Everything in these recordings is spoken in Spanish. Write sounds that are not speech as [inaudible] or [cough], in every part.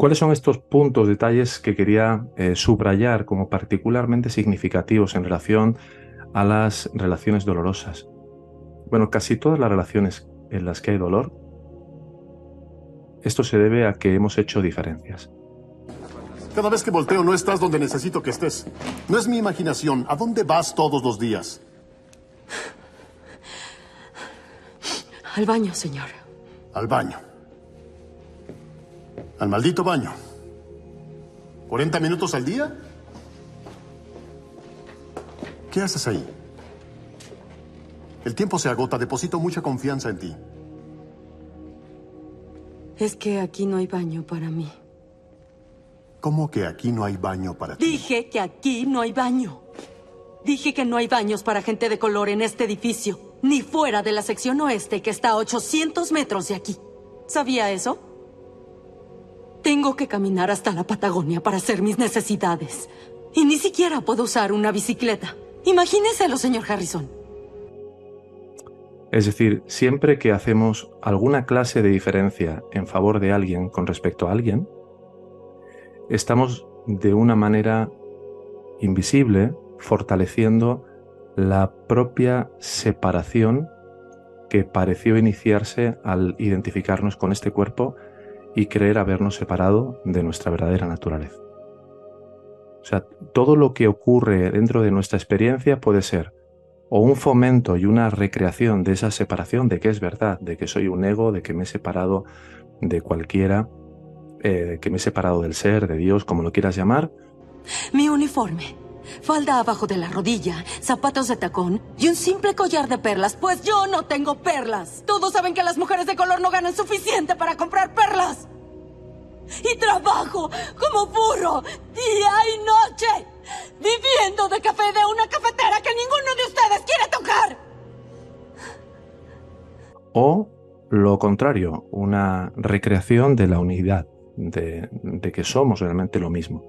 ¿Cuáles son estos puntos, detalles que quería eh, subrayar como particularmente significativos en relación a las relaciones dolorosas? Bueno, casi todas las relaciones en las que hay dolor, esto se debe a que hemos hecho diferencias. Cada vez que volteo no estás donde necesito que estés. No es mi imaginación. ¿A dónde vas todos los días? Al baño, señor. Al baño. Al maldito baño. ¿40 minutos al día? ¿Qué haces ahí? El tiempo se agota. Deposito mucha confianza en ti. Es que aquí no hay baño para mí. ¿Cómo que aquí no hay baño para ti? Dije que aquí no hay baño. Dije que no hay baños para gente de color en este edificio, ni fuera de la sección oeste que está a 800 metros de aquí. ¿Sabía eso? Tengo que caminar hasta la Patagonia para hacer mis necesidades. Y ni siquiera puedo usar una bicicleta. Imagíneselo, señor Harrison. Es decir, siempre que hacemos alguna clase de diferencia en favor de alguien con respecto a alguien, estamos de una manera invisible fortaleciendo la propia separación que pareció iniciarse al identificarnos con este cuerpo y creer habernos separado de nuestra verdadera naturaleza. O sea, todo lo que ocurre dentro de nuestra experiencia puede ser o un fomento y una recreación de esa separación, de que es verdad, de que soy un ego, de que me he separado de cualquiera, eh, que me he separado del ser, de Dios, como lo quieras llamar. Mi uniforme, falda abajo de la rodilla, zapatos de tacón y un simple collar de perlas, pues yo no tengo perlas. Todos saben que las mujeres de color no ganan suficiente para comprar perlas. Y trabajo como burro día y noche, viviendo de café de una cafetera que ninguno de ustedes quiere tocar. O lo contrario, una recreación de la unidad, de, de que somos realmente lo mismo.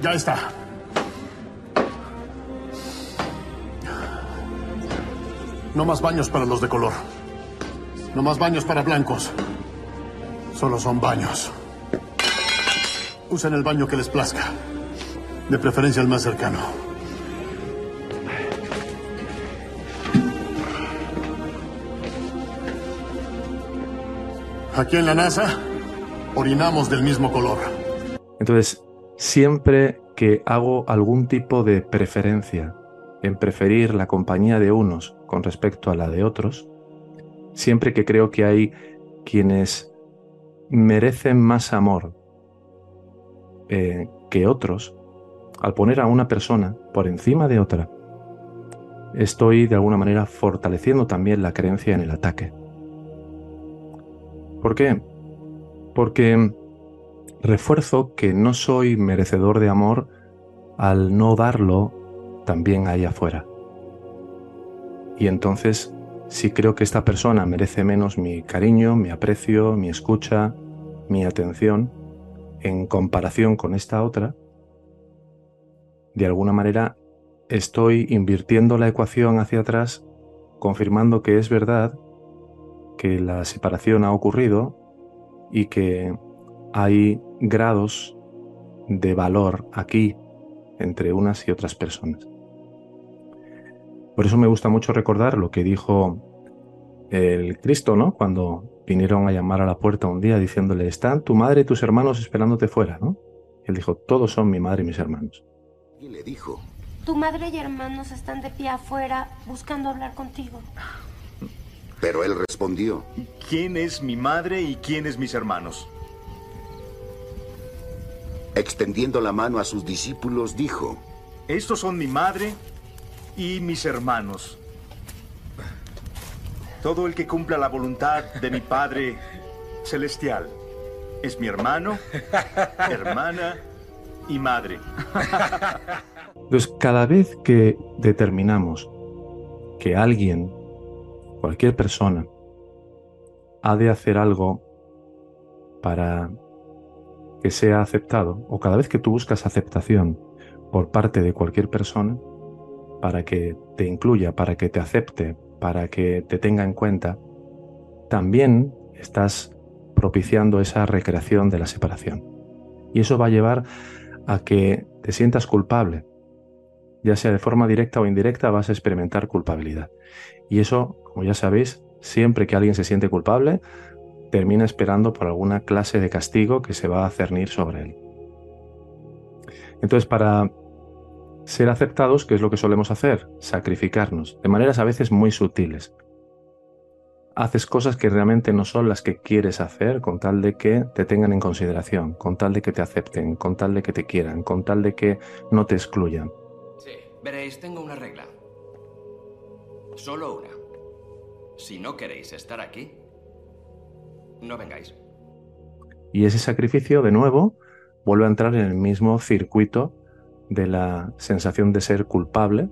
Ya está. No más baños para los de color. No más baños para blancos. Solo son baños. Usen el baño que les plazca. De preferencia el más cercano. Aquí en la NASA, orinamos del mismo color. Entonces, siempre que hago algún tipo de preferencia en preferir la compañía de unos con respecto a la de otros, siempre que creo que hay quienes merecen más amor eh, que otros, al poner a una persona por encima de otra, estoy de alguna manera fortaleciendo también la creencia en el ataque. ¿Por qué? Porque refuerzo que no soy merecedor de amor al no darlo también ahí afuera. Y entonces, si creo que esta persona merece menos mi cariño, mi aprecio, mi escucha, mi atención, en comparación con esta otra, de alguna manera estoy invirtiendo la ecuación hacia atrás, confirmando que es verdad que la separación ha ocurrido y que hay grados de valor aquí entre unas y otras personas. Por eso me gusta mucho recordar lo que dijo el Cristo, ¿no? Cuando vinieron a llamar a la puerta un día diciéndole, están tu madre y tus hermanos esperándote fuera, ¿no? él dijo, todos son mi madre y mis hermanos. Y le dijo, tu madre y hermanos están de pie afuera buscando hablar contigo. Pero él respondió, ¿quién es mi madre y quién es mis hermanos? Extendiendo la mano a sus discípulos, dijo, Estos son mi madre y mis hermanos. Todo el que cumpla la voluntad de mi Padre Celestial es mi hermano, hermana y madre. Entonces, cada vez que determinamos que alguien, cualquier persona, ha de hacer algo para que sea aceptado, o cada vez que tú buscas aceptación por parte de cualquier persona, para que te incluya, para que te acepte, para que te tenga en cuenta, también estás propiciando esa recreación de la separación. Y eso va a llevar a que te sientas culpable. Ya sea de forma directa o indirecta, vas a experimentar culpabilidad. Y eso, como ya sabéis, siempre que alguien se siente culpable, termina esperando por alguna clase de castigo que se va a cernir sobre él. Entonces, para ser aceptados, ¿qué es lo que solemos hacer? Sacrificarnos, de maneras a veces muy sutiles. Haces cosas que realmente no son las que quieres hacer con tal de que te tengan en consideración, con tal de que te acepten, con tal de que te quieran, con tal de que no te excluyan. Sí, veréis, tengo una regla. Solo una. Si no queréis estar aquí, no vengáis. Y ese sacrificio, de nuevo, vuelve a entrar en el mismo circuito de la sensación de ser culpable,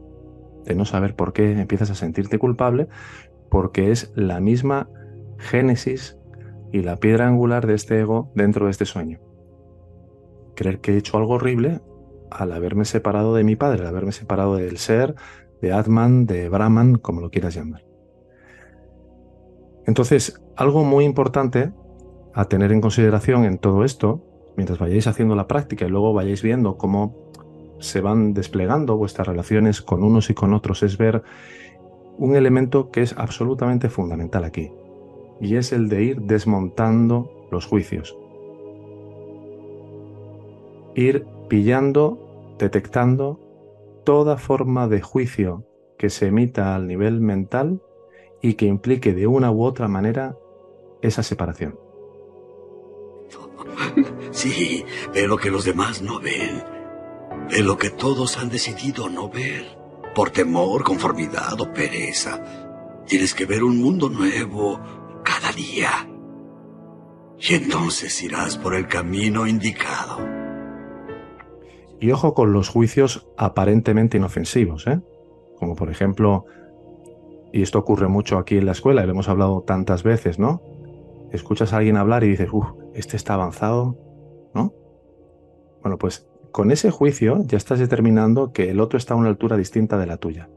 de no saber por qué empiezas a sentirte culpable, porque es la misma génesis y la piedra angular de este ego dentro de este sueño. Creer que he hecho algo horrible al haberme separado de mi padre, al haberme separado del ser, de Atman, de Brahman, como lo quieras llamar. Entonces, algo muy importante a tener en consideración en todo esto, mientras vayáis haciendo la práctica y luego vayáis viendo cómo se van desplegando vuestras relaciones con unos y con otros, es ver un elemento que es absolutamente fundamental aquí, y es el de ir desmontando los juicios. Ir pillando, detectando toda forma de juicio que se emita al nivel mental y que implique de una u otra manera esa separación. [laughs] Sí, ve lo que los demás no ven. Ve lo que todos han decidido no ver. Por temor, conformidad o pereza. Tienes que ver un mundo nuevo cada día. Y entonces irás por el camino indicado. Y ojo con los juicios aparentemente inofensivos, ¿eh? Como por ejemplo, y esto ocurre mucho aquí en la escuela, y lo hemos hablado tantas veces, ¿no? Escuchas a alguien hablar y dices, uff, este está avanzado, ¿no? Bueno, pues con ese juicio ya estás determinando que el otro está a una altura distinta de la tuya.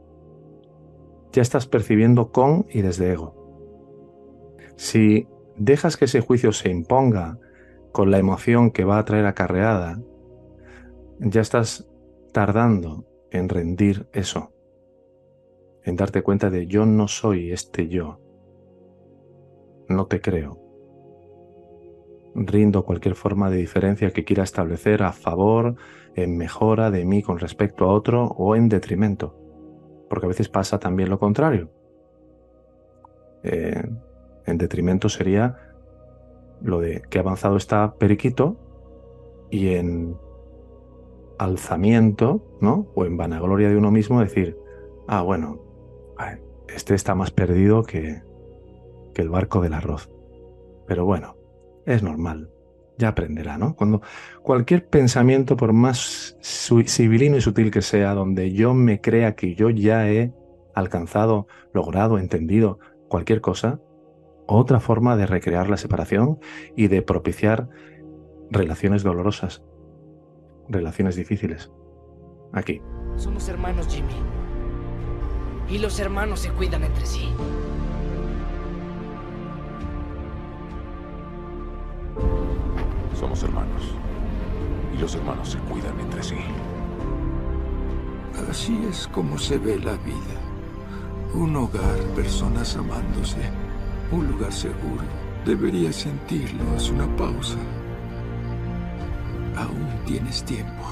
Ya estás percibiendo con y desde ego. Si dejas que ese juicio se imponga con la emoción que va a traer acarreada, ya estás tardando en rendir eso en darte cuenta de yo no soy este yo. No te creo. Rindo cualquier forma de diferencia que quiera establecer a favor, en mejora de mí con respecto a otro o en detrimento. Porque a veces pasa también lo contrario. Eh, en detrimento sería lo de que avanzado está Periquito y en alzamiento, ¿no? O en vanagloria de uno mismo decir, ah, bueno, este está más perdido que, que el barco del arroz. Pero bueno, es normal, ya aprenderá, ¿no? Cuando cualquier pensamiento, por más civilino y sutil que sea, donde yo me crea que yo ya he alcanzado, logrado, entendido cualquier cosa, otra forma de recrear la separación y de propiciar relaciones dolorosas, relaciones difíciles. Aquí. Somos hermanos, Jimmy. Y los hermanos se cuidan entre sí. Somos hermanos. Y los hermanos se cuidan entre sí. Así es como se ve la vida. Un hogar, personas amándose. Un lugar seguro. Deberías sentirlo. Haz una pausa. Aún tienes tiempo.